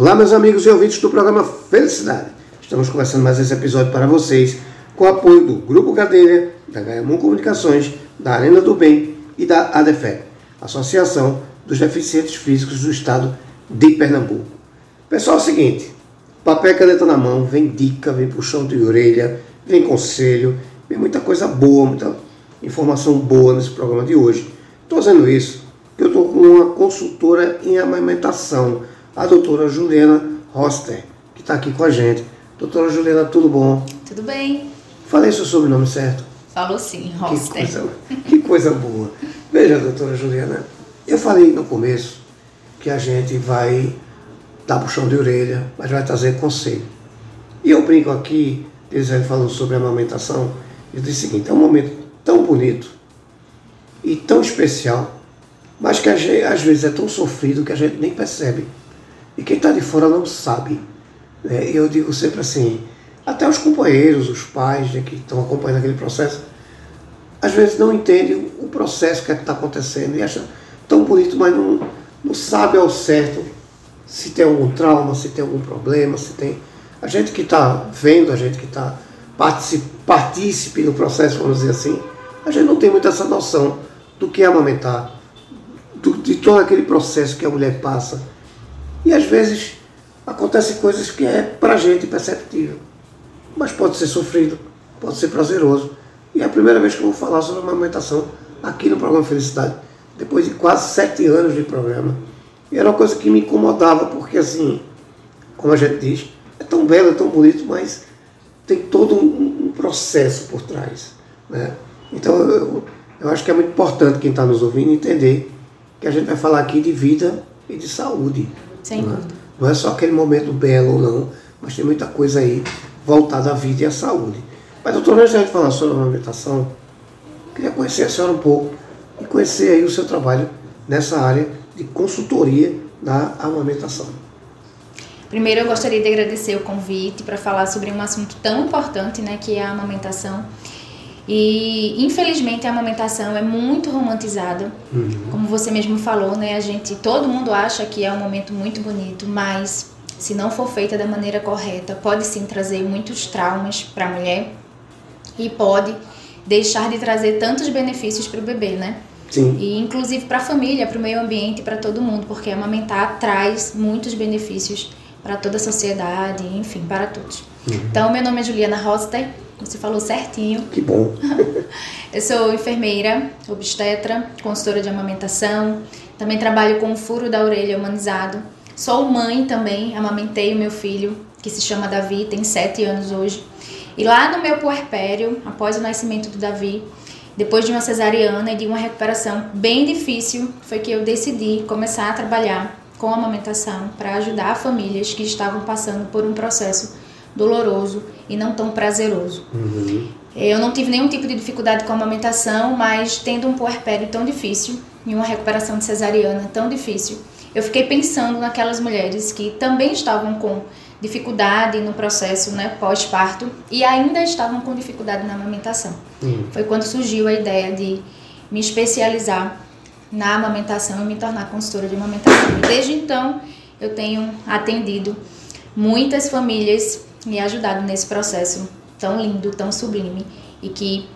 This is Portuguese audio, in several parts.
Olá, meus amigos e ouvintes do programa Felicidade. Estamos começando mais esse episódio para vocês com o apoio do Grupo Cadeira, da Gaiamon Comunicações, da Arena do Bem e da ADEFEP, Associação dos Deficientes Físicos do Estado de Pernambuco. Pessoal, é o seguinte, papel e caneta na mão, vem dica, vem puxão de orelha, vem conselho, vem muita coisa boa, muita informação boa nesse programa de hoje. Estou fazendo isso porque eu estou com uma consultora em amamentação, a doutora Juliana Roster, que está aqui com a gente. Doutora Juliana, tudo bom? Tudo bem. Falei seu sobrenome certo? Falou sim, Roster. Que coisa, que coisa boa. Veja, doutora Juliana, eu falei no começo que a gente vai dar puxão de orelha, mas vai trazer conselho. E eu brinco aqui, eles falando sobre a amamentação, eu disse o seguinte, é um momento tão bonito e tão especial, mas que às vezes é tão sofrido que a gente nem percebe. E quem está de fora não sabe. Né? Eu digo sempre assim, até os companheiros, os pais né, que estão acompanhando aquele processo, às vezes não entendem o processo que é está acontecendo e acham tão bonito, mas não, não sabe ao certo se tem algum trauma, se tem algum problema, se tem. A gente que está vendo, a gente que está partícipe do processo, vamos dizer assim, a gente não tem muito essa noção do que é amamentar, do, de todo aquele processo que a mulher passa. E às vezes acontecem coisas que é para a gente perceptível, mas pode ser sofrido, pode ser prazeroso. E é a primeira vez que eu vou falar sobre amamentação aqui no programa Felicidade, depois de quase sete anos de programa. E era uma coisa que me incomodava, porque assim, como a gente diz, é tão belo, é tão bonito, mas tem todo um, um processo por trás. Né? Então eu, eu acho que é muito importante quem está nos ouvindo entender que a gente vai falar aqui de vida e de saúde. Sem não, é? dúvida. não é só aquele momento belo ou não, mas tem muita coisa aí voltada à vida e à saúde. Mas, doutor, antes de falar sobre a amamentação, queria conhecer a senhora um pouco e conhecer aí o seu trabalho nessa área de consultoria na amamentação. Primeiro, eu gostaria de agradecer o convite para falar sobre um assunto tão importante, né, que é a amamentação. E infelizmente a amamentação é muito romantizada, uhum. como você mesmo falou, né? A gente, todo mundo acha que é um momento muito bonito, mas se não for feita da maneira correta, pode sim trazer muitos traumas para a mulher e pode deixar de trazer tantos benefícios para o bebê, né? Sim. E inclusive para a família, para o meio ambiente, para todo mundo, porque amamentar traz muitos benefícios para toda a sociedade, enfim, para todos. Uhum. Então, meu nome é Juliana Roster, você falou certinho. Que bom. eu sou enfermeira, obstetra, consultora de amamentação. Também trabalho com o furo da orelha humanizado. Sou mãe também, amamentei o meu filho, que se chama Davi, tem sete anos hoje. E lá no meu puerpério, após o nascimento do Davi, depois de uma cesariana e de uma recuperação bem difícil, foi que eu decidi começar a trabalhar com a amamentação para ajudar famílias que estavam passando por um processo doloroso e não tão prazeroso. Uhum. Eu não tive nenhum tipo de dificuldade com a amamentação, mas tendo um puerpério tão difícil e uma recuperação de cesariana tão difícil, eu fiquei pensando naquelas mulheres que também estavam com dificuldade no processo né, pós-parto e ainda estavam com dificuldade na amamentação. Uhum. Foi quando surgiu a ideia de me especializar na amamentação e me tornar consultora de amamentação. E desde então eu tenho atendido muitas famílias me ajudado nesse processo tão lindo, tão sublime e que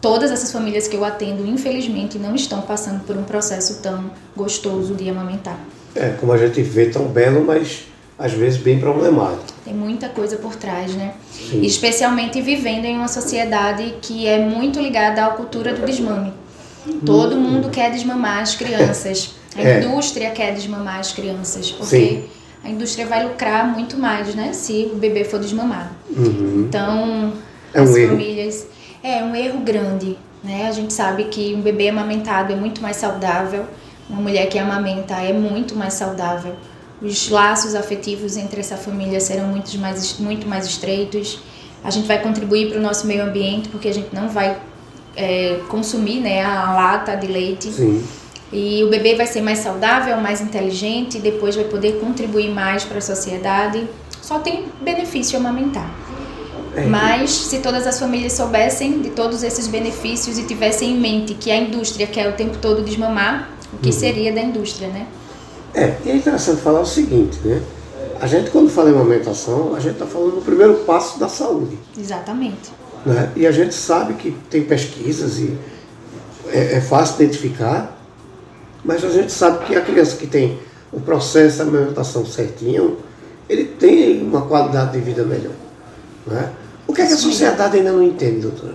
todas essas famílias que eu atendo, infelizmente, não estão passando por um processo tão gostoso de amamentar. É, como a gente vê, tão belo, mas às vezes bem problemático. Tem muita coisa por trás, né? Sim. Especialmente vivendo em uma sociedade que é muito ligada à cultura do desmame. Todo mundo quer desmamar as crianças. A É. indústria quer desmamar as crianças, porque Sim. A indústria vai lucrar muito mais, né? Se o bebê for desmamado. Uhum. Então, É um as erro. famílias. É um erro grande, né? A gente sabe que um bebê amamentado é muito mais saudável, uma mulher que amamenta é muito mais saudável. Os laços afetivos entre essa família serão muito mais, muito mais estreitos. A gente vai contribuir para o nosso meio ambiente, porque a gente não vai é, consumir né, a lata de leite. Sim. E o bebê vai ser mais saudável, mais inteligente, depois vai poder contribuir mais para a sociedade. Só tem benefício amamentar. É. Mas se todas as famílias soubessem de todos esses benefícios e tivessem em mente que a indústria quer o tempo todo desmamar, o que Uhum. seria da indústria, né? É, e é interessante falar o seguinte, né? A gente, quando fala em amamentação, a gente está falando do primeiro passo da saúde. Exatamente. Né? E a gente sabe que tem pesquisas e é, é fácil identificar, mas a gente sabe que a criança que tem o processo da amamentação certinho, ele tem uma qualidade de vida melhor. Né? O que é que a sociedade ainda não entende, doutora?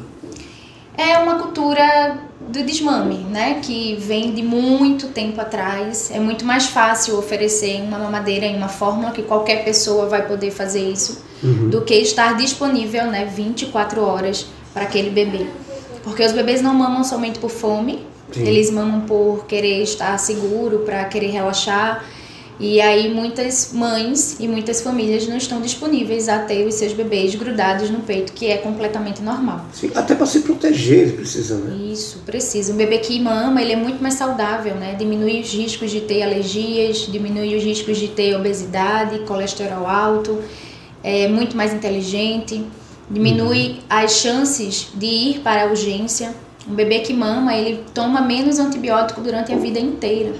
É uma cultura do desmame, né? Que vem de muito tempo atrás. É muito mais fácil oferecer uma mamadeira em uma fórmula que qualquer pessoa vai poder fazer isso uhum. do que estar disponível, né, 24 horas para aquele bebê. Porque os bebês não mamam somente por fome, Sim. eles mamam por querer estar seguro, para querer relaxar. E aí muitas mães e muitas famílias não estão disponíveis a ter os seus bebês grudados no peito, que é completamente normal. Sim, até para se proteger eles precisam, né? Isso, precisa. Um bebê que mama, ele é muito mais saudável, né? Diminui os riscos de ter alergias, diminui os riscos de ter obesidade, colesterol alto, é muito mais inteligente, diminui uhum. as chances de ir para a urgência. Um bebê que mama, ele toma menos antibiótico durante a vida inteira.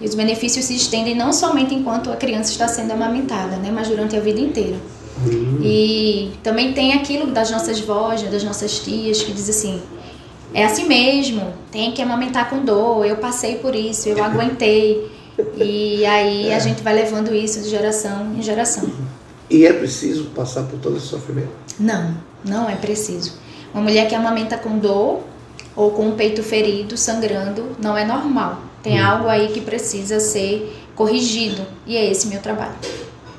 E os benefícios se estendem não somente enquanto a criança está sendo amamentada, né, mas durante a vida inteira. Uhum. E também tem aquilo das nossas vós, das nossas tias, que diz assim: é assim mesmo, tem que amamentar com dor, eu passei por isso, eu aguentei. e aí é. a gente vai levando isso de geração em geração. E é preciso passar por todo esse sofrimento? Não, não é preciso. Uma mulher que amamenta com dor ou com o peito ferido, sangrando, não é normal. Tem hum. algo aí que precisa ser corrigido e é esse meu trabalho.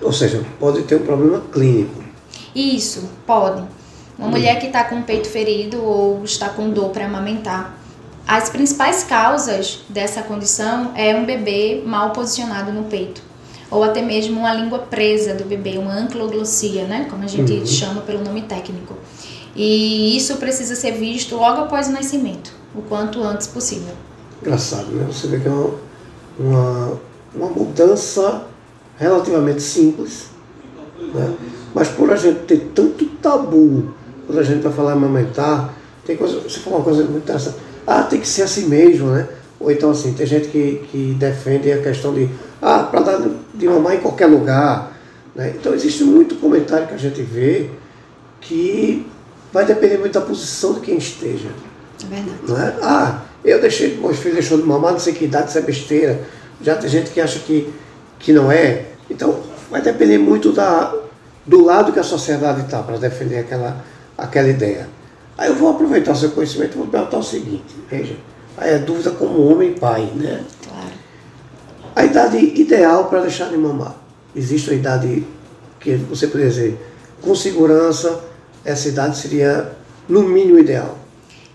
Ou seja, pode ter um problema clínico. Isso, pode. Uma hum. mulher que está com o peito ferido ou está com dor para amamentar, as principais causas dessa condição é um bebê mal posicionado no peito ou até mesmo uma língua presa do bebê, uma ancloglossia, né, como a gente uhum. chama pelo nome técnico. E isso precisa ser visto logo após o nascimento, o quanto antes possível. Engraçado, né? Você vê que é uma, uma, uma mudança relativamente simples, né? mas por a gente ter tanto tabu quando a gente vai falar amamentar, tem coisa, você falou uma coisa muito interessante, ah, tem que ser assim mesmo, né? Ou então assim, tem gente que, que defende a questão de, ah, para dar de mamar em qualquer lugar. Né? Então existe muito comentário que a gente vê que vai depender muito da posição de quem esteja. É verdade. Não é? Ah, eu deixei, meu filho deixou de mamar, não sei que idade, isso é besteira. Já tem gente que acha que, que não é. Então, vai depender muito da, do lado que a sociedade está para defender aquela, aquela ideia. Aí eu vou aproveitar o seu conhecimento e vou perguntar o seguinte, veja, aí é dúvida como homem e pai, né? Claro. A idade ideal para deixar de mamar. Existe uma idade que você poderia dizer, com segurança, essa idade seria no mínimo ideal.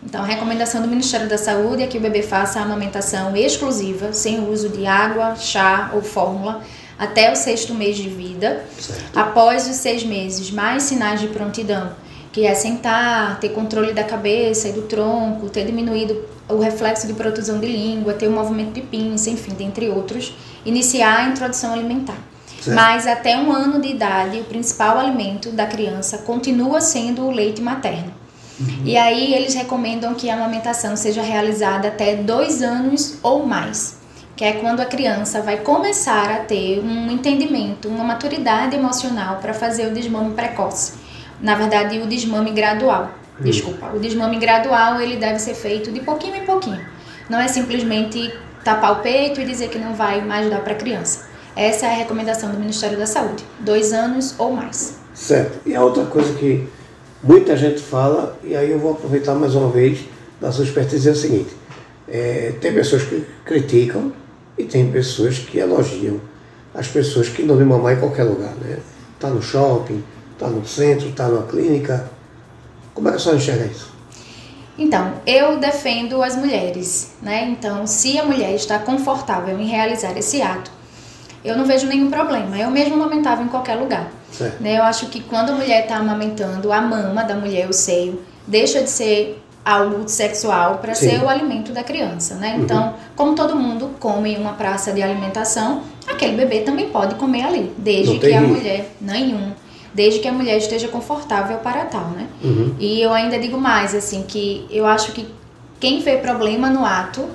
Então, a recomendação do Ministério da Saúde é que o bebê faça a amamentação exclusiva, sem uso de água, chá ou fórmula, até o sexto mês de vida. Certo. Após os seis meses, mais sinais de prontidão, que é sentar, ter controle da cabeça e do tronco, ter diminuído o reflexo de protusão de língua, ter o movimento de pinça, enfim, dentre outros, iniciar a introdução alimentar. Certo. Mas até um ano de idade, o principal alimento da criança continua sendo o leite materno. Uhum. E aí eles recomendam que a amamentação seja realizada até dois anos ou mais, que é quando a criança vai começar a ter um entendimento, uma maturidade emocional para fazer o desmame precoce. Na verdade, o desmame gradual. Uhum. Desculpa, o desmame gradual ele deve ser feito de pouquinho em pouquinho. Não é simplesmente tapar o peito e dizer que não vai mais dar para a criança. Essa é a recomendação do Ministério da Saúde, dois anos ou mais. Certo. E a outra coisa que muita gente fala, e aí eu vou aproveitar mais uma vez da sua expertise, é o seguinte: é, tem pessoas que criticam e tem pessoas que elogiam as pessoas que não de mamar em qualquer lugar, né? Está no shopping, está no centro, está numa clínica. Como é que a senhora enxerga isso? Então, eu defendo as mulheres, né? Então, se a mulher está confortável em realizar esse ato, eu não vejo nenhum problema. Eu mesmo amamentava em qualquer lugar. Né? Eu acho que quando a mulher está amamentando, a mama da mulher, o seio, deixa de ser algo sexual para ser o alimento da criança, né? Uhum. Então, como todo mundo come em uma praça de alimentação, aquele bebê também pode comer ali, desde que a mulher nenhum, desde que a mulher esteja confortável para tal, né? Uhum. E eu ainda digo mais assim que eu acho que quem vê problema no ato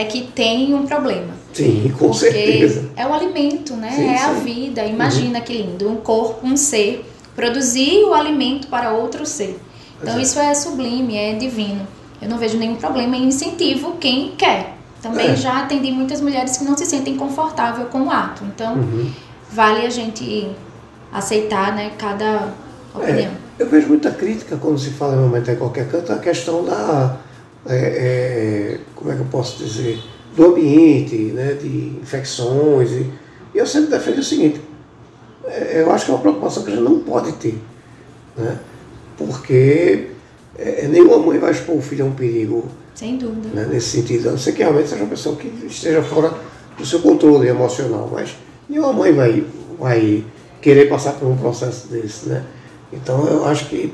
é que tem um problema. Sim, com porque certeza. É o alimento, né? Sim, é a sim. vida. Imagina que lindo. Um corpo, um ser, produzir o alimento para outro ser. Então Exato. isso é sublime, é divino. Eu não vejo nenhum problema em incentivo quem quer. Também É. já atendi muitas mulheres que não se sentem confortável com o ato. Então Uhum. vale a gente aceitar, né, cada opinião. É, eu vejo muita crítica quando se fala em amamentar em qualquer canto a questão da. É, é, como é que eu posso dizer? Do ambiente, né, de infecções. E, eu sempre defendo o seguinte: é, eu acho que é uma preocupação que a gente não pode ter. Né, porque é, nenhuma mãe vai expor o filho a um perigo Sem dúvida. né, nesse sentido. A não ser que realmente seja uma pessoa que esteja fora do seu controle emocional, mas nenhuma mãe vai, vai querer passar por um processo desse, né? Então eu acho que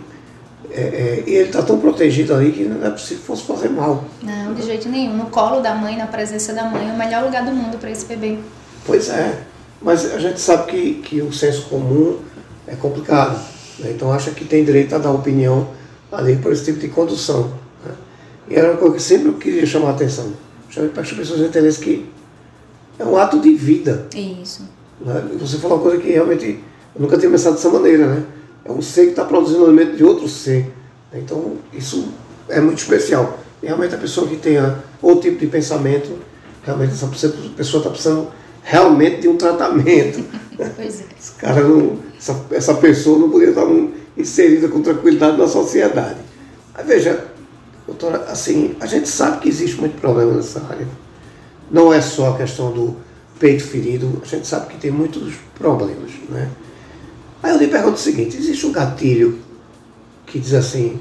é, é, e ele está tão protegido ali que não é possível que fosse fazer mal. Não, de jeito nenhum. No colo da mãe, na presença da mãe, é o melhor lugar do mundo para esse bebê. Pois é, mas a gente sabe que, que o senso comum é complicado, né? então acha que tem direito a dar opinião ali por esse tipo de condução. Né? E era uma coisa que sempre eu queria chamar a atenção, para as pessoas entenderem que é um ato de vida. Isso. Né? Você falou uma coisa que realmente eu nunca tinha pensado dessa maneira, né? É um ser que está produzindo alimento de outro ser. Então, isso é muito especial. Realmente a pessoa que tenha outro tipo de pensamento, realmente essa pessoa está precisando realmente de um tratamento. Pois é. Esse cara não, essa, essa pessoa não poderia estar inserida com tranquilidade na sociedade. Mas veja, doutora, assim, a gente sabe que existe muito problema nessa área. Não é só a questão do peito ferido, a gente sabe que tem muitos problemas, né? Aí eu lhe pergunto o seguinte, existe um gatilho que diz assim,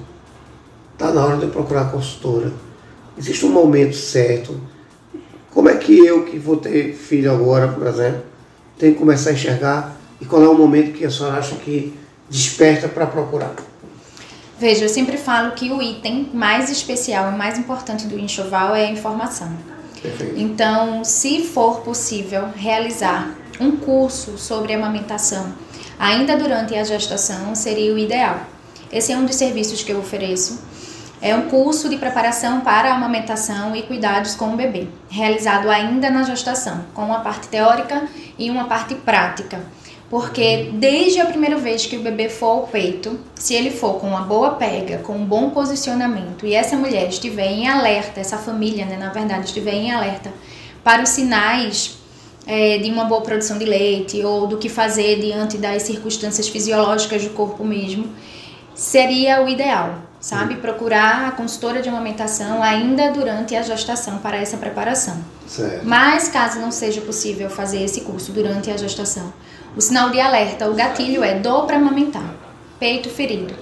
está na hora de eu procurar a consultora, existe um momento certo, como é que eu, que vou ter filho agora, por exemplo, tenho que começar a enxergar e qual é o momento que a senhora acha que desperta para procurar? Veja, eu sempre falo que o item mais especial e mais importante do enxoval é a informação. Perfeito. Então, se for possível realizar um curso sobre amamentação ainda durante a gestação, seria o ideal. Esse é um dos serviços que eu ofereço. É um curso de preparação para a amamentação e cuidados com o bebê, realizado ainda na gestação, com uma parte teórica e uma parte prática. Porque desde a primeira vez que o bebê for ao peito, se ele for com uma boa pega, com um bom posicionamento e essa mulher estiver em alerta, essa família, né, na verdade, estiver em alerta para os sinais é, de uma boa produção de leite ou do que fazer diante das circunstâncias fisiológicas do corpo mesmo, seria o ideal, sabe? Procurar a consultora de amamentação ainda durante a gestação para essa preparação. Certo. Mas caso não seja possível fazer esse curso durante a gestação, o sinal de alerta, o gatilho é dor para amamentar, peito ferido.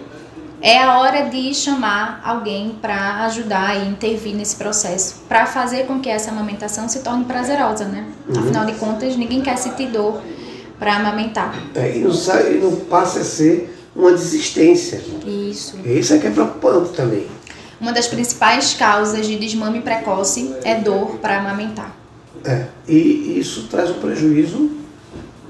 É a hora de chamar alguém para ajudar e intervir nesse processo, para fazer com que essa amamentação se torne prazerosa, né? Afinal de contas, ninguém quer sentir dor para amamentar. É, e, não sai, não passa a ser uma desistência. Isso. Isso é que é preocupante também. Uma das principais causas de desmame precoce é dor para amamentar. É, e isso traz um prejuízo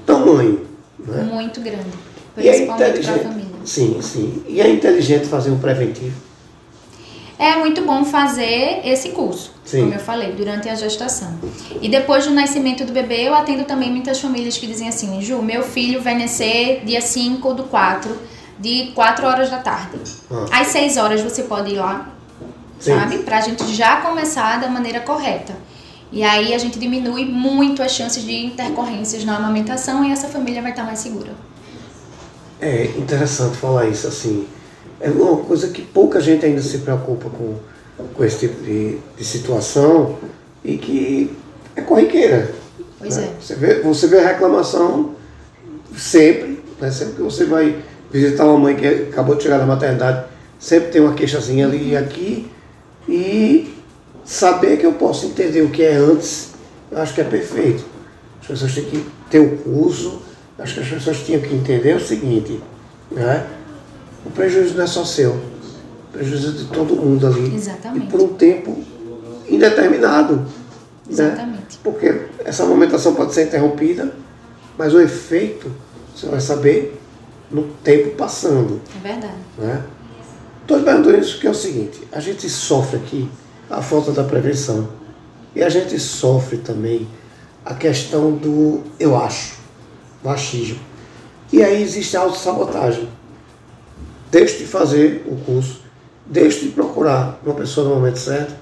tamanho. Né? Muito grande. É Principalmente para a família. Sim, sim. E é inteligente fazer um preventivo. É muito bom fazer esse curso, Sim. como eu falei, durante a gestação. E depois do nascimento do bebê, eu atendo também muitas famílias que dizem assim: Ju, meu filho vai nascer dia 5 do 4, de 4 horas da tarde. Ah. Às 6 horas você pode ir lá, Sim. sabe? Pra gente já começar da maneira correta. E aí a gente diminui muito as chances de intercorrências na amamentação e essa família vai estar mais segura. É interessante falar isso assim. É uma coisa que pouca gente ainda se preocupa com, com esse tipo de, de situação e que é corriqueira. Pois né? é. Você vê, você vê a reclamação sempre, né? sempre que você vai visitar uma mãe que acabou de chegar da maternidade, sempre tem uma queixazinha ali e aqui. E saber que eu posso entender o que é antes, eu acho que é perfeito. As pessoas têm que ter o curso, acho que as pessoas tinham que entender o seguinte, né? o prejuízo não é só seu, o prejuízo é de todo mundo ali. Exatamente. E por um tempo indeterminado. Né? Exatamente. Porque essa amamentação pode ser interrompida, mas o efeito você vai saber no tempo passando. É verdade. Né? Estou perguntando isso porque é o seguinte, a gente sofre aqui a falta da prevenção. E a gente sofre também a questão do eu acho, o achismo. E aí existe a autossabotagem. Deixe de fazer o curso, deixe de procurar uma pessoa no momento certo,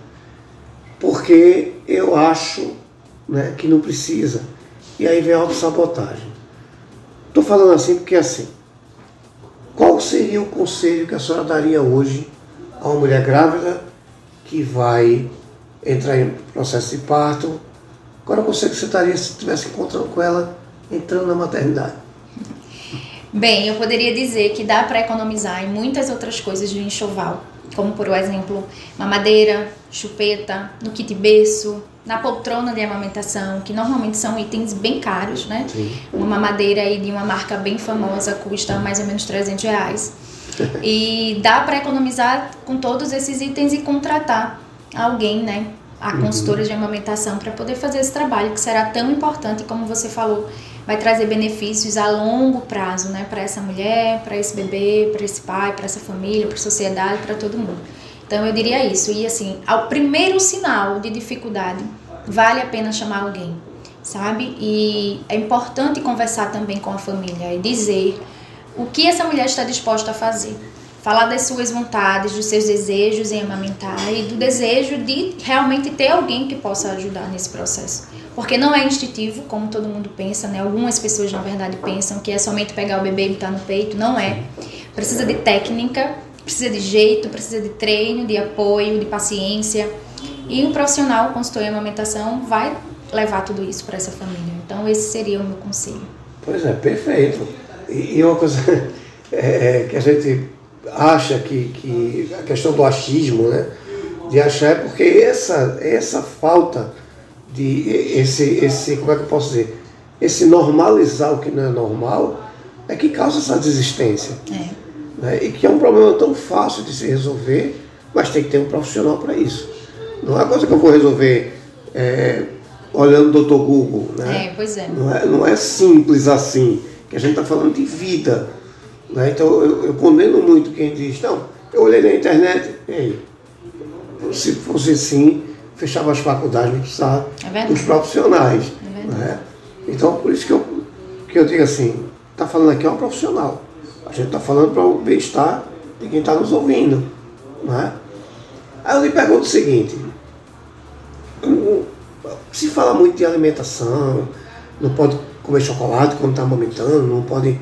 porque eu acho né, que não precisa. E aí vem a autossabotagem. Estou falando assim porque assim, qual seria o conselho que a senhora daria hoje a uma mulher grávida que vai entrar em processo de parto? Qual era o conselho que você daria se estivesse encontrando com ela entrando na maternidade? Bem, eu poderia dizer que dá para economizar em muitas outras coisas do enxoval, como por exemplo, mamadeira, chupeta, no kit berço, na poltrona de amamentação, que normalmente são itens bem caros, né? Sim. Uma mamadeira aí de uma marca bem famosa custa mais ou menos 300 reais. e dá para economizar com todos esses itens e contratar alguém, né? A uhum. consultora uhum. de amamentação para poder fazer esse trabalho que será tão importante como você falou vai trazer benefícios a longo prazo, né, para essa mulher, para esse bebê, para esse pai, para essa família, para a sociedade, para todo mundo. Então eu diria isso. E assim, ao primeiro sinal de dificuldade, vale a pena chamar alguém, sabe? E é importante conversar também com a família e dizer o que essa mulher está disposta a fazer. Falar das suas vontades, dos seus desejos em amamentar e do desejo de realmente ter alguém que possa ajudar nesse processo. Porque não é instintivo, como todo mundo pensa, né? Algumas pessoas, na verdade, pensam que é somente pegar o bebê e botar no peito. Não é. Precisa de técnica, precisa de jeito, precisa de treino, de apoio, de paciência. E um profissional, consultor em amamentação, vai levar tudo isso para essa família. Então, esse seria o meu conselho. Pois é, perfeito. E, uma coisa é, é, que a gente acha que, que a questão do achismo, né? De achar é porque essa, essa falta de esse, esse, como é que eu posso dizer? Esse normalizar o que não é normal é que causa essa desistência. É. Né? E que é um problema tão fácil de se resolver, mas tem que ter um profissional para isso. Não é coisa que eu vou resolver é, olhando o doutor Google. Né? É, pois é. Não, é. não é simples assim, que a gente está falando de vida. Né? Então eu, eu, condeno muito quem diz, não, eu olhei na internet, ei, se fosse assim, fechava as faculdades, não precisava é dos profissionais. É né? Então por isso que eu, que eu digo assim, está falando aqui é um profissional. A gente está falando para o bem-estar de quem está nos ouvindo. Né? Aí eu lhe pergunto o seguinte: se fala muito de alimentação, não pode comer chocolate quando está amamentando, não pode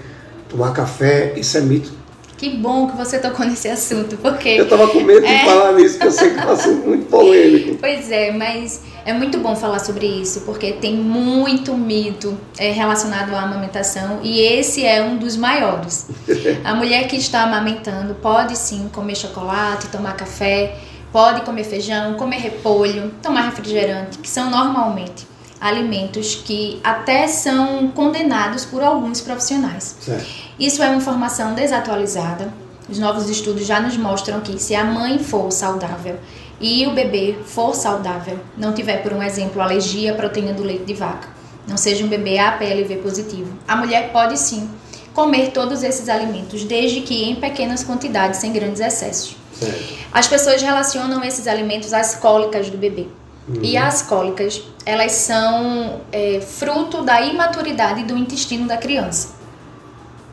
tomar café, isso é mito. Que bom que você tocou nesse assunto, porque. Eu estava com medo é... de falar nisso, porque eu sei que é um assunto muito polêmico. Pois é, mas é muito bom falar sobre isso, porque tem muito mito é, relacionado à amamentação e esse é um dos maiores. A mulher que está amamentando pode sim comer chocolate, tomar café, pode comer feijão, comer repolho, tomar refrigerante, que são normalmente alimentos que até são condenados por alguns profissionais. Certo. Isso é uma informação desatualizada. Os novos estudos já nos mostram que se a mãe for saudável e o bebê for saudável, não tiver, por um exemplo, alergia à proteína do leite de vaca, não seja um bebê APLV positivo, a mulher pode sim comer todos esses alimentos, desde que em pequenas quantidades, sem grandes excessos. Certo. As pessoas relacionam esses alimentos às cólicas do bebê. Uhum. E as cólicas, elas são é, fruto da imaturidade do intestino da criança.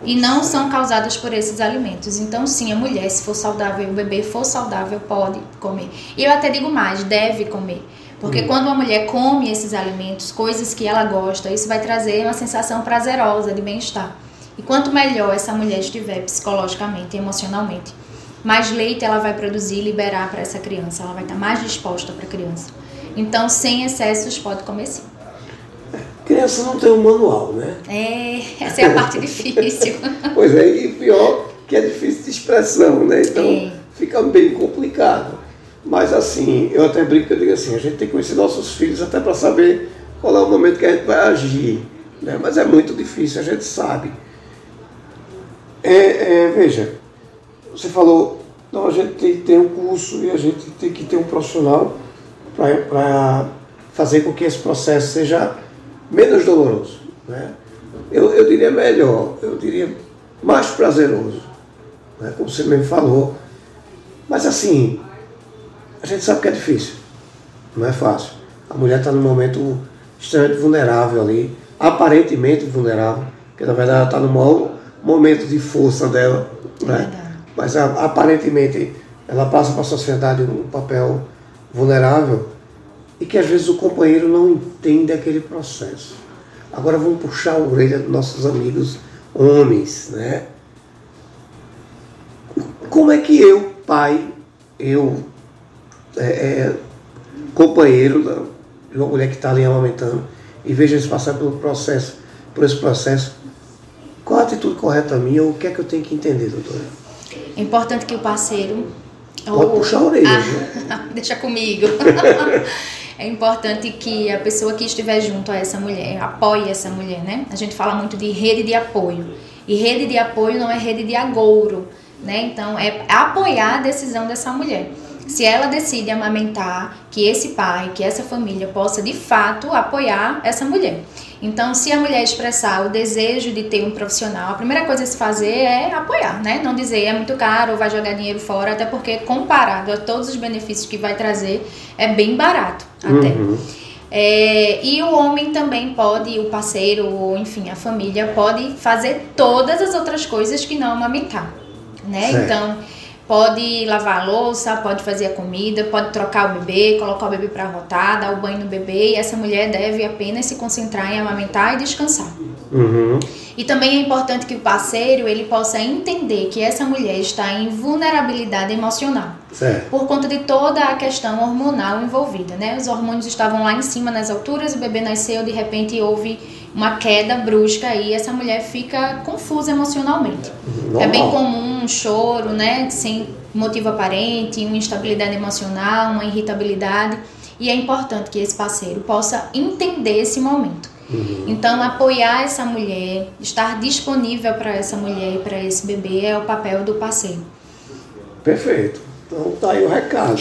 E não são causadas por esses alimentos. Então, sim, a mulher, se for saudável, o bebê for saudável, pode comer. E eu até digo mais, deve comer. Porque uhum. quando uma mulher come esses alimentos, coisas que ela gosta, isso vai trazer uma sensação prazerosa de bem-estar. E quanto melhor essa mulher estiver psicologicamente e emocionalmente, mais leite ela vai produzir e liberar para essa criança. Ela vai estar mais disposta para a criança. Então, sem excessos, pode comer sim. Criança não tem um manual, né? É, essa é a parte difícil. pois é, e pior que é difícil de expressão, né? Então é. fica bem complicado. Mas assim, eu até brinco, eu digo assim, a gente tem que conhecer nossos filhos até para saber qual é o momento que a gente vai agir. Né? Mas é muito difícil, a gente sabe. É, é, veja, você falou, então a gente tem que ter um curso e a gente tem que ter um profissional para fazer com que esse processo seja menos doloroso. Né? Eu, eu diria melhor, eu diria mais prazeroso, né? como você mesmo falou. Mas assim, a gente sabe que é difícil, não é fácil. A mulher está num momento extremamente vulnerável ali, aparentemente vulnerável, porque na verdade ela está no maior momento de força dela, né? Mas aparentemente ela passa para a sociedade um papel vulnerável e que às vezes o companheiro não entende aquele processo. Agora vamos puxar a orelha dos nossos amigos homens, né? Como é que eu, pai, eu, é, é, companheiro de uma mulher que está ali amamentando e vejo eles passar pelo processo, por esse processo, qual a atitude correta minha ou o que é que eu tenho que entender, doutora? É importante que o parceiro. Pode ou, puxar a orelha. Ah, deixa comigo. é importante que a pessoa que estiver junto a essa mulher apoie essa mulher, né? A gente fala muito de rede de apoio. E rede de apoio não é rede de agouro, né? Então é apoiar a decisão dessa mulher se ela decide amamentar, que esse pai, que essa família possa de fato apoiar essa mulher. Então, se a mulher expressar o desejo de ter um profissional, a primeira coisa a se fazer é apoiar, né? Não dizer é muito caro ou vai jogar dinheiro fora, até porque comparado a todos os benefícios que vai trazer, é bem barato até. Uhum. É, e o homem também pode, o parceiro, ou enfim, a família pode fazer todas as outras coisas que não amamentar, né? Certo. Então Pode lavar a louça, pode fazer a comida, pode trocar o bebê, colocar o bebê para rotar, dar o banho no bebê e essa mulher deve apenas se concentrar em amamentar e descansar. Uhum. E também é importante que o parceiro ele possa entender que essa mulher está em vulnerabilidade emocional. Certo. Por conta de toda a questão hormonal envolvida, né? Os hormônios estavam lá em cima nas alturas, o bebê nasceu, de repente houve uma queda brusca e essa mulher fica confusa emocionalmente. Normal. É bem comum um choro, né, sem motivo aparente, uma instabilidade emocional, uma irritabilidade, e é importante que esse parceiro possa entender esse momento. Uhum. Então, apoiar essa mulher, estar disponível para essa mulher e para esse bebê é o papel do parceiro. Perfeito. Então tá aí o recado.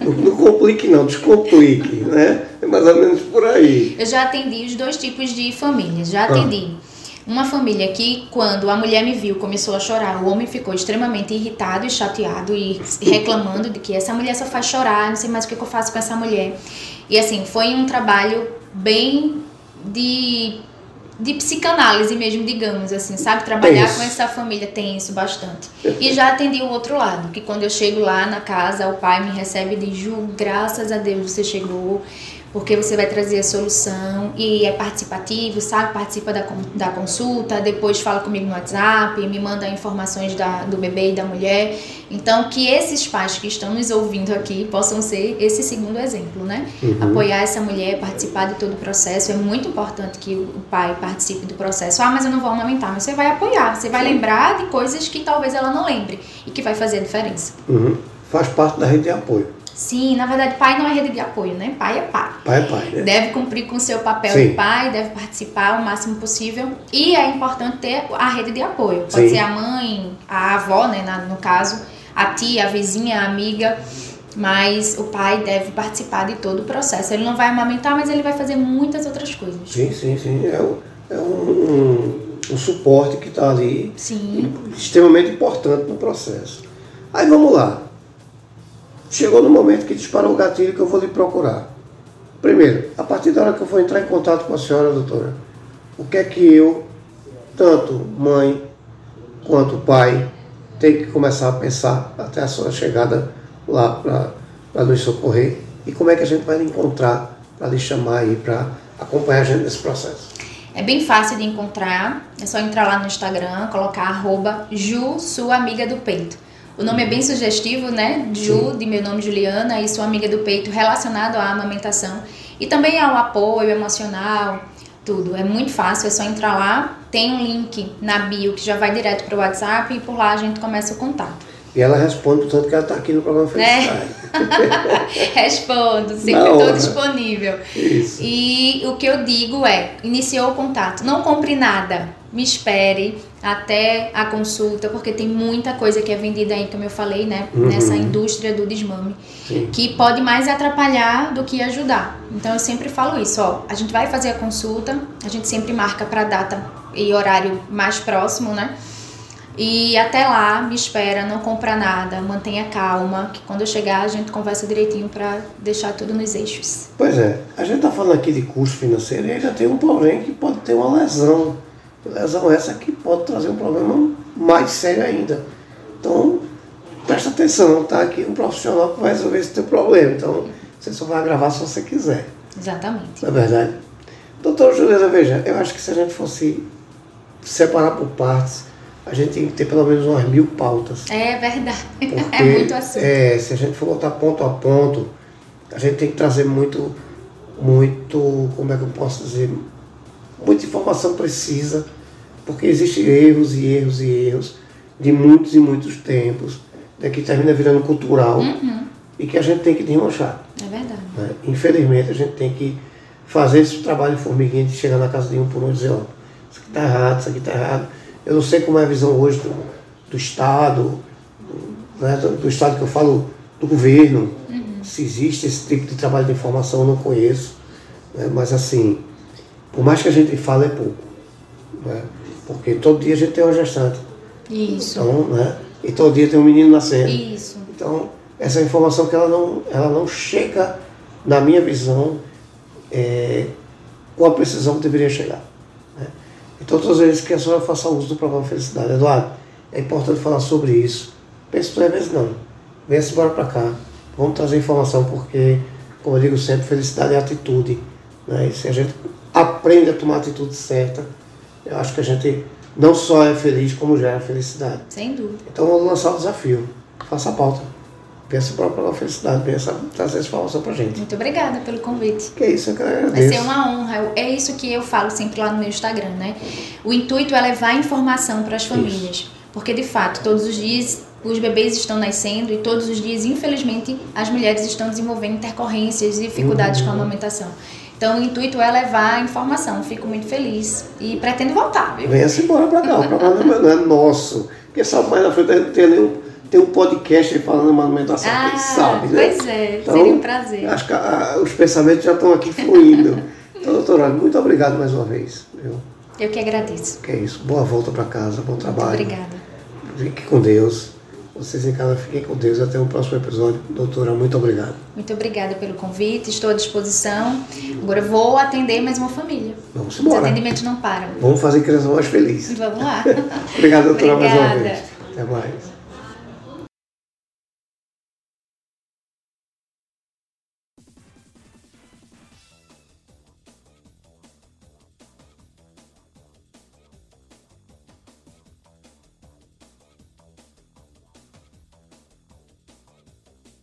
não, complique não, descomplique, né? É mais ou menos por aí. Eu já atendi os dois tipos de famílias. Já atendi ah. uma família que, quando a mulher me viu, começou a chorar. O homem ficou extremamente irritado e chateado e reclamando de que essa mulher só faz chorar, não sei mais o que eu faço com essa mulher. E assim, foi um trabalho bem de de psicanálise mesmo, digamos assim, sabe? Trabalhar com essa família tem isso bastante. E já atendi o outro lado, que quando eu chego lá na casa, o pai me recebe de Ju, graças a Deus você chegou porque você vai trazer a solução e é participativo, sabe? Participa da, da consulta, depois fala comigo no WhatsApp, me manda informações da, do bebê e da mulher. Então, que esses pais que estão nos ouvindo aqui possam ser esse segundo exemplo, né? Uhum. Apoiar essa mulher, participar de todo o processo. É muito importante que o pai participe do processo. Ah, mas eu não vou amamentar. Mas você vai apoiar, você vai lembrar de coisas que talvez ela não lembre e que vai fazer a diferença. Uhum. Faz parte da rede de apoio. Sim, na verdade, pai não é rede de apoio, né? Pai é pai. Pai é pai, né? Deve cumprir com seu papel Sim. de pai, deve participar o máximo possível. E é importante ter a rede de apoio. Pode Sim. ser a mãe, a avó, né? No caso, a tia, a vizinha, a amiga. Mas o pai deve participar de todo o processo. Ele não vai amamentar, mas ele vai fazer muitas outras coisas. Sim, sim, sim. É, um, é um, um, um suporte que está ali. Sim. Extremamente importante no processo. Aí vamos lá. Chegou no momento que disparou o gatilho que eu vou lhe procurar. Primeiro, a partir da hora que eu for entrar em contato com a senhora, doutora, o que é que eu, tanto mãe quanto pai, tenho que começar a pensar até a sua chegada lá para nos socorrer? E como é que a gente vai lhe encontrar para lhe chamar aí para acompanhar a gente nesse processo? É bem fácil de encontrar, é só entrar lá no Instagram, colocar arroba Ju, sua amiga do peito. O nome é bem sugestivo, né? Ju, Sim. de meu nome Juliana, e sou amiga do peito relacionado à amamentação e também ao apoio emocional, tudo. É muito fácil, é só entrar lá. Tem um link na bio que já vai direto para o WhatsApp e por lá a gente começa o contato. E ela responde, tanto que ela está aqui no programa Felicidade. É. Respondo, sempre estou disponível. Isso. E o que eu digo é, iniciou o contato, não compre nada, me espere até a consulta, porque tem muita coisa que é vendida aí, como eu falei, né, uhum. nessa indústria do desmame, Sim. que pode mais atrapalhar do que ajudar. Então eu sempre falo isso, ó, a gente vai fazer a consulta, a gente sempre marca para data e horário mais próximo, né? E até lá, me espera, não compra nada, mantenha calma, que quando eu chegar a gente conversa direitinho para deixar tudo nos eixos. Pois é, a gente está falando aqui de custo financeiro e ainda tem um porém que pode ter uma lesão. Lesão essa que pode trazer um problema mais sério ainda. Então, presta atenção, tá aqui um profissional que vai resolver esse teu problema. Então, você só vai agravar se você quiser. Exatamente. Não é verdade? Doutora Juliana, veja, eu acho que se a gente fosse separar por partes, a gente tem que ter pelo menos umas mil pautas. É verdade. Porque, é muito assunto. É, se a gente for botar ponto a ponto, a gente tem que trazer muito, muito, como é que eu posso dizer, muita informação precisa, porque existem erros e erros e erros de muitos e muitos tempos, né, que termina virando cultural Uhum, e que a gente tem que desmanchar. é verdade. né? Infelizmente, a gente tem que fazer esse trabalho formiguinha de chegar na casa de um por um e dizer, ó, isso aqui está errado, isso aqui está errado. Eu não sei como é a visão hoje do, do Estado, do, né, do, do Estado que eu falo, do governo, se existe esse tipo de trabalho de informação, eu não conheço. né? Mas assim, por mais que a gente fale, é pouco. né? Porque todo dia a gente tem uma gestante. Isso. Então, né? E todo dia tem um menino nascendo. Isso. Então, essa informação que ela não, ela não chega, na minha visão, é, com a precisão que deveria chegar. né? Então, todas as vezes que a senhora faça uso do programa Felicidade, Eduardo, é importante falar sobre isso. Pense duas vezes não. Venha-se embora para cá. Vamos trazer informação, porque, como eu digo sempre, felicidade é atitude. Né? E se a gente aprende a tomar a atitude certa, eu acho que a gente não só é feliz, como gera felicidade. Sem dúvida. Então vou lançar o desafio. Faça a pauta. Pensa para a felicidade, pensa trazer essa informação para gente. Muito obrigada pelo convite. Que é isso, eu que Vai ser uma honra. É isso que eu falo sempre lá no meu Instagram, né? O intuito é levar informação para as famílias. Porque, de fato, todos os dias os bebês estão nascendo e todos os dias, infelizmente, as mulheres estão desenvolvendo intercorrências e dificuldades com a amamentação. Então, o intuito é levar informação. Fico muito feliz e pretendo voltar, viu? Venha-se embora para cá. O programa não é- não é nosso. Quem sabe mais na frente tem, nenhum, tem um podcast aí falando de alimentação, Ah, quem sabe, né? pois é, Então, seria um prazer. Acho que ah, os pensamentos já estão aqui fluindo. Então, doutora, muito obrigado mais uma vez. Viu? Eu que agradeço. Que é isso. Boa volta para casa, bom Muito trabalho. obrigada. Fique com Deus. Vocês em casa fiquem com Deus. Até o próximo episódio. Doutora, muito obrigado. Muito obrigada pelo convite, estou à disposição. Agora vou atender mais uma família. Vamos Os embora. atendimentos não param. Vamos fazer criança mais feliz. Vamos lá. Obrigado, doutora, mais uma Obrigada. vez. Até mais.